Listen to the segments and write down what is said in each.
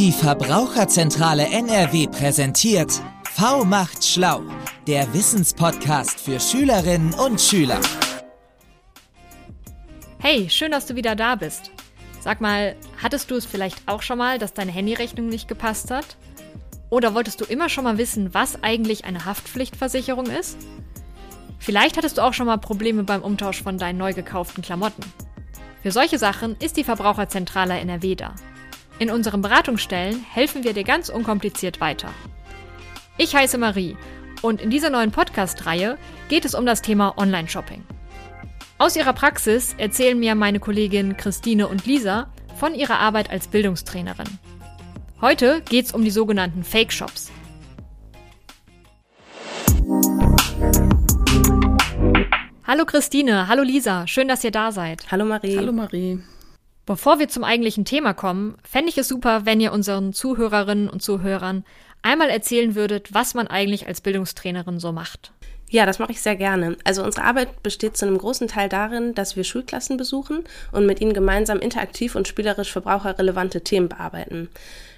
Die Verbraucherzentrale NRW präsentiert V macht schlau, der Wissenspodcast für Schülerinnen und Schüler. Hey, schön, dass du wieder da bist. Sag mal, hattest du es vielleicht auch schon mal, dass deine Handyrechnung nicht gepasst hat? Oder wolltest du immer schon mal wissen, was eigentlich eine Haftpflichtversicherung ist? Vielleicht hattest du auch schon mal Probleme beim Umtausch von deinen neu gekauften Klamotten. Für solche Sachen ist die Verbraucherzentrale NRW da. In unseren Beratungsstellen helfen wir dir ganz unkompliziert weiter. Ich heiße Marie und in dieser neuen Podcast-Reihe geht es um das Thema Online-Shopping. Aus ihrer Praxis erzählen mir meine Kolleginnen Christine und Lisa von ihrer Arbeit als Bildungstrainerin. Heute geht es um die sogenannten Fake-Shops. Hallo Christine, hallo Lisa, schön, dass ihr da seid. Hallo Marie. Hallo Marie. Bevor wir zum eigentlichen Thema kommen, fände ich es super, wenn ihr unseren Zuhörerinnen und Zuhörern einmal erzählen würdet, was man eigentlich als Bildungstrainerin so macht. Ja, das mache ich sehr gerne. Also unsere Arbeit besteht zu einem großen Teil darin, dass wir Schulklassen besuchen und mit ihnen gemeinsam interaktiv und spielerisch verbraucherrelevante Themen bearbeiten.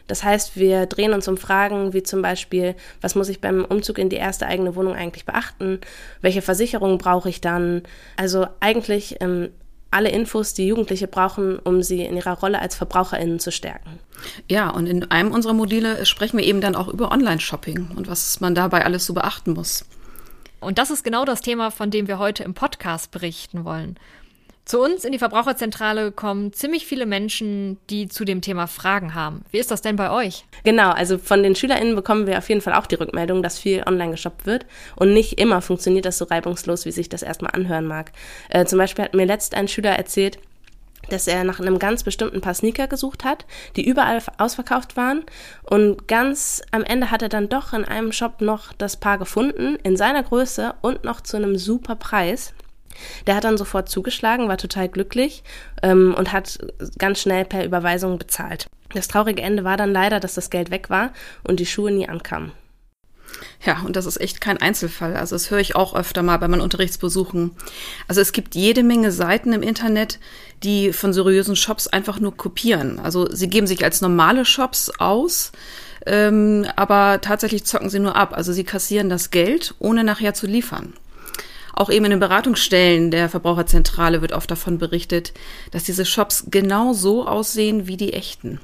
Das heißt, wir drehen uns um Fragen wie zum Beispiel, was muss ich beim Umzug in die erste eigene Wohnung eigentlich beachten? Welche Versicherungen brauche ich dann? Also eigentlich ähm, alle Infos, die Jugendliche brauchen, um sie in ihrer Rolle als VerbraucherInnen zu stärken. Ja, und in einem unserer Module sprechen wir eben dann auch über Online-Shopping und was man dabei alles so beachten muss. Und das ist genau das Thema, von dem wir heute im Podcast berichten wollen. Zu uns in die Verbraucherzentrale kommen ziemlich viele Menschen, die zu dem Thema Fragen haben. Wie ist das denn bei euch? Genau, also von den SchülerInnen bekommen wir auf jeden Fall auch die Rückmeldung, dass viel online geshoppt wird. Und nicht immer funktioniert das so reibungslos, wie sich das erstmal anhören mag. Äh, zum Beispiel hat mir letzt ein Schüler erzählt, dass er nach einem ganz bestimmten Paar Sneaker gesucht hat, die überall ausverkauft waren. Und ganz am Ende hat er dann doch in einem Shop noch das Paar gefunden, in seiner Größe und noch zu einem super Preis. Der hat dann sofort zugeschlagen, war total glücklich ähm, und hat ganz schnell per Überweisung bezahlt. Das traurige Ende war dann leider, dass das Geld weg war und die Schuhe nie ankamen. Ja, und das ist echt kein Einzelfall. Also das höre ich auch öfter mal bei meinen Unterrichtsbesuchen. Also es gibt jede Menge Seiten im Internet, die von seriösen Shops einfach nur kopieren. Also sie geben sich als normale Shops aus, ähm, aber tatsächlich zocken sie nur ab. Also sie kassieren das Geld, ohne nachher zu liefern. Auch eben in den Beratungsstellen der Verbraucherzentrale wird oft davon berichtet, dass diese Shops genau so aussehen wie die echten.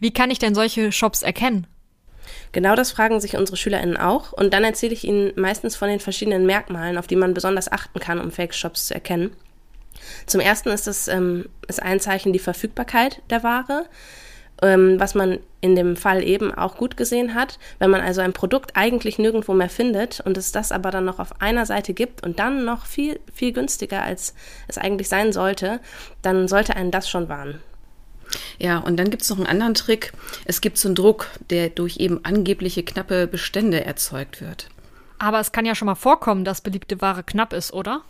Wie kann ich denn solche Shops erkennen? Genau das fragen sich unsere SchülerInnen auch und dann erzähle ich ihnen meistens von den verschiedenen Merkmalen, auf die man besonders achten kann, um Fake-Shops zu erkennen. Zum ersten ist es ähm, ist ein Zeichen die Verfügbarkeit der Ware ähm, was man in dem Fall eben auch gut gesehen hat. Wenn man also ein Produkt eigentlich nirgendwo mehr findet und es das aber dann noch auf einer Seite gibt und dann noch viel, viel günstiger, als es eigentlich sein sollte, dann sollte einen das schon warnen. Ja, und dann gibt es noch einen anderen Trick. Es gibt so einen Druck, der durch eben angebliche knappe Bestände erzeugt wird. Aber es kann ja schon mal vorkommen, dass beliebte Ware knapp ist, oder?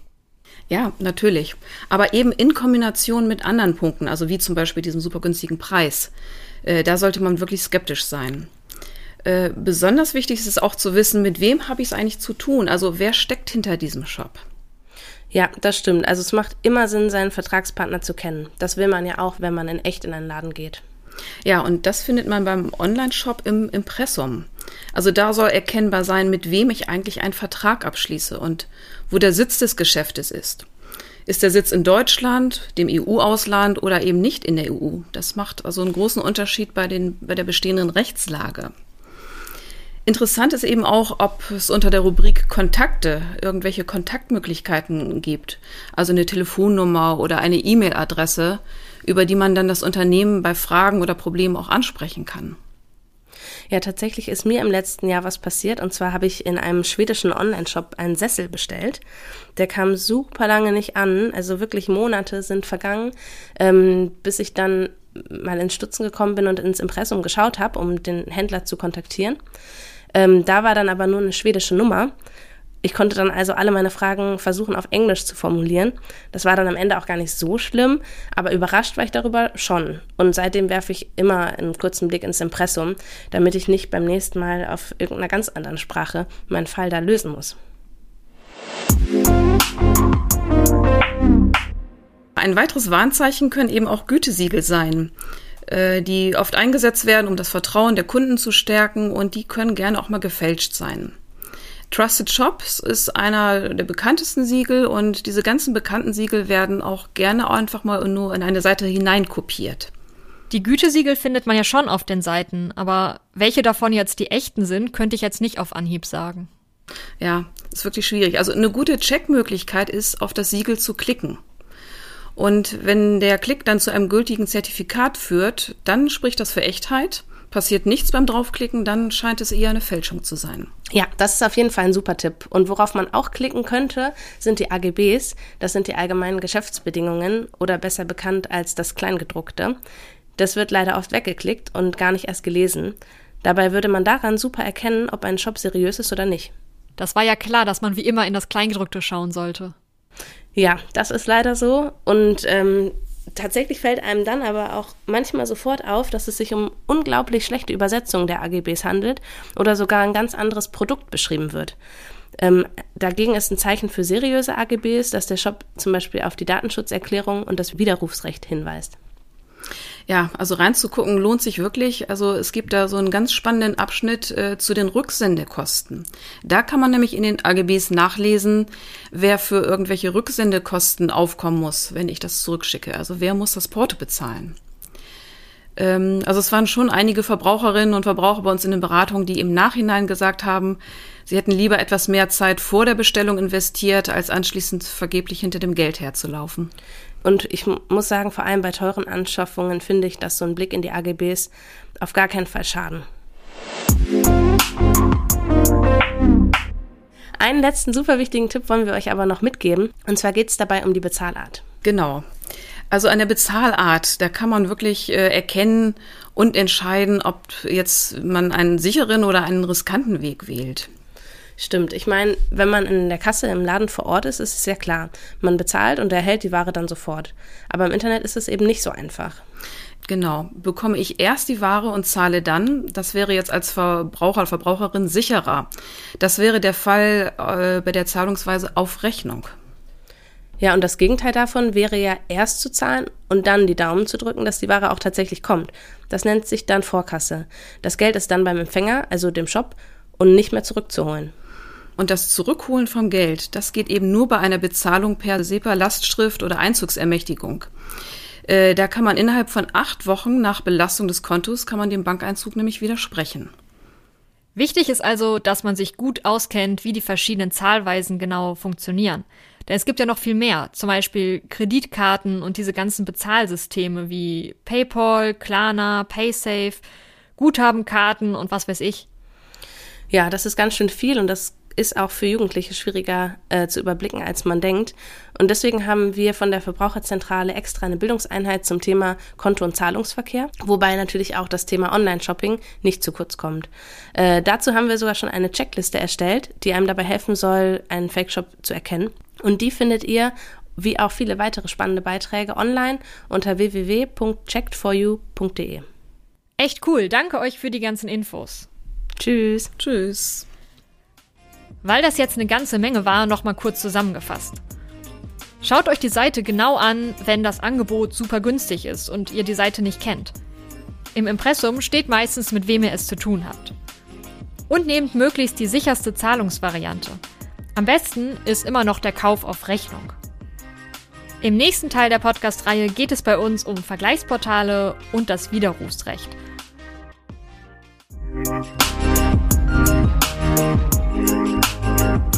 Ja, natürlich. Aber eben in Kombination mit anderen Punkten, also wie zum Beispiel diesem super günstigen Preis. Äh, da sollte man wirklich skeptisch sein. Äh, besonders wichtig ist es auch zu wissen, mit wem habe ich es eigentlich zu tun? Also wer steckt hinter diesem Shop? Ja, das stimmt. Also es macht immer Sinn, seinen Vertragspartner zu kennen. Das will man ja auch, wenn man in echt in einen Laden geht. Ja, und das findet man beim Online-Shop im Impressum. Also da soll erkennbar sein, mit wem ich eigentlich einen Vertrag abschließe und wo der Sitz des Geschäftes ist. Ist der Sitz in Deutschland, dem EU-Ausland oder eben nicht in der EU? Das macht also einen großen Unterschied bei, den, bei der bestehenden Rechtslage. Interessant ist eben auch, ob es unter der Rubrik Kontakte irgendwelche Kontaktmöglichkeiten gibt. Also eine Telefonnummer oder eine E-Mail-Adresse, über die man dann das Unternehmen bei Fragen oder Problemen auch ansprechen kann. Ja, tatsächlich ist mir im letzten Jahr was passiert. Und zwar habe ich in einem schwedischen Online-Shop einen Sessel bestellt. Der kam super lange nicht an. Also wirklich Monate sind vergangen, ähm, bis ich dann mal ins Stutzen gekommen bin und ins Impressum geschaut habe, um den Händler zu kontaktieren. Ähm, da war dann aber nur eine schwedische Nummer. Ich konnte dann also alle meine Fragen versuchen auf Englisch zu formulieren. Das war dann am Ende auch gar nicht so schlimm, aber überrascht war ich darüber schon. Und seitdem werfe ich immer einen kurzen Blick ins Impressum, damit ich nicht beim nächsten Mal auf irgendeiner ganz anderen Sprache meinen Fall da lösen muss. Ein weiteres Warnzeichen können eben auch Gütesiegel sein. äh, die oft eingesetzt werden, um das Vertrauen der Kunden zu stärken und die können gerne auch mal gefälscht sein. Trusted Shops ist einer der bekanntesten Siegel und diese ganzen bekannten Siegel werden auch gerne einfach mal nur in eine Seite hineinkopiert. Die Gütesiegel findet man ja schon auf den Seiten, aber welche davon jetzt die echten sind, könnte ich jetzt nicht auf Anhieb sagen. Ja, ist wirklich schwierig. Also eine gute Checkmöglichkeit ist, auf das Siegel zu klicken. Und wenn der Klick dann zu einem gültigen Zertifikat führt, dann spricht das für Echtheit. Passiert nichts beim Draufklicken, dann scheint es eher eine Fälschung zu sein. Ja, das ist auf jeden Fall ein super Tipp. Und worauf man auch klicken könnte, sind die AGBs. Das sind die allgemeinen Geschäftsbedingungen oder besser bekannt als das Kleingedruckte. Das wird leider oft weggeklickt und gar nicht erst gelesen. Dabei würde man daran super erkennen, ob ein Shop seriös ist oder nicht. Das war ja klar, dass man wie immer in das Kleingedruckte schauen sollte. Ja, das ist leider so. Und ähm, tatsächlich fällt einem dann aber auch manchmal sofort auf, dass es sich um unglaublich schlechte Übersetzungen der AGBs handelt oder sogar ein ganz anderes Produkt beschrieben wird. Ähm, dagegen ist ein Zeichen für seriöse AGBs, dass der Shop zum Beispiel auf die Datenschutzerklärung und das Widerrufsrecht hinweist. Ja, also reinzugucken lohnt sich wirklich. Also es gibt da so einen ganz spannenden Abschnitt äh, zu den Rücksendekosten. Da kann man nämlich in den AGBs nachlesen, wer für irgendwelche Rücksendekosten aufkommen muss, wenn ich das zurückschicke. Also wer muss das Porto bezahlen? Ähm, also es waren schon einige Verbraucherinnen und Verbraucher bei uns in den Beratungen, die im Nachhinein gesagt haben, sie hätten lieber etwas mehr Zeit vor der Bestellung investiert, als anschließend vergeblich hinter dem Geld herzulaufen. Und ich muss sagen, vor allem bei teuren Anschaffungen finde ich, dass so ein Blick in die AGBs auf gar keinen Fall schaden. Einen letzten super wichtigen Tipp wollen wir euch aber noch mitgeben. Und zwar geht es dabei um die Bezahlart. Genau. Also eine Bezahlart, da kann man wirklich äh, erkennen und entscheiden, ob jetzt man einen sicheren oder einen riskanten Weg wählt. Stimmt. Ich meine, wenn man in der Kasse im Laden vor Ort ist, ist es ja klar. Man bezahlt und erhält die Ware dann sofort. Aber im Internet ist es eben nicht so einfach. Genau. Bekomme ich erst die Ware und zahle dann, das wäre jetzt als Verbraucher, Verbraucherin sicherer. Das wäre der Fall äh, bei der Zahlungsweise auf Rechnung. Ja, und das Gegenteil davon wäre ja erst zu zahlen und dann die Daumen zu drücken, dass die Ware auch tatsächlich kommt. Das nennt sich dann Vorkasse. Das Geld ist dann beim Empfänger, also dem Shop, und nicht mehr zurückzuholen. Und das Zurückholen vom Geld, das geht eben nur bei einer Bezahlung per SEPA-Lastschrift oder Einzugsermächtigung. Äh, da kann man innerhalb von acht Wochen nach Belastung des Kontos, kann man dem Bankeinzug nämlich widersprechen. Wichtig ist also, dass man sich gut auskennt, wie die verschiedenen Zahlweisen genau funktionieren. Denn es gibt ja noch viel mehr, zum Beispiel Kreditkarten und diese ganzen Bezahlsysteme wie PayPal, Klarna, PaySafe, Guthabenkarten und was weiß ich. Ja, das ist ganz schön viel und das ist auch für Jugendliche schwieriger äh, zu überblicken, als man denkt. Und deswegen haben wir von der Verbraucherzentrale extra eine Bildungseinheit zum Thema Konto- und Zahlungsverkehr, wobei natürlich auch das Thema Online-Shopping nicht zu kurz kommt. Äh, dazu haben wir sogar schon eine Checkliste erstellt, die einem dabei helfen soll, einen Fake-Shop zu erkennen. Und die findet ihr wie auch viele weitere spannende Beiträge online unter www.checkedforyou.de. Echt cool, danke euch für die ganzen Infos. Tschüss. Tschüss. Weil das jetzt eine ganze Menge war, nochmal kurz zusammengefasst. Schaut euch die Seite genau an, wenn das Angebot super günstig ist und ihr die Seite nicht kennt. Im Impressum steht meistens, mit wem ihr es zu tun habt. Und nehmt möglichst die sicherste Zahlungsvariante. Am besten ist immer noch der Kauf auf Rechnung. Im nächsten Teil der Podcast-Reihe geht es bei uns um Vergleichsportale und das Widerrufsrecht. Thank you.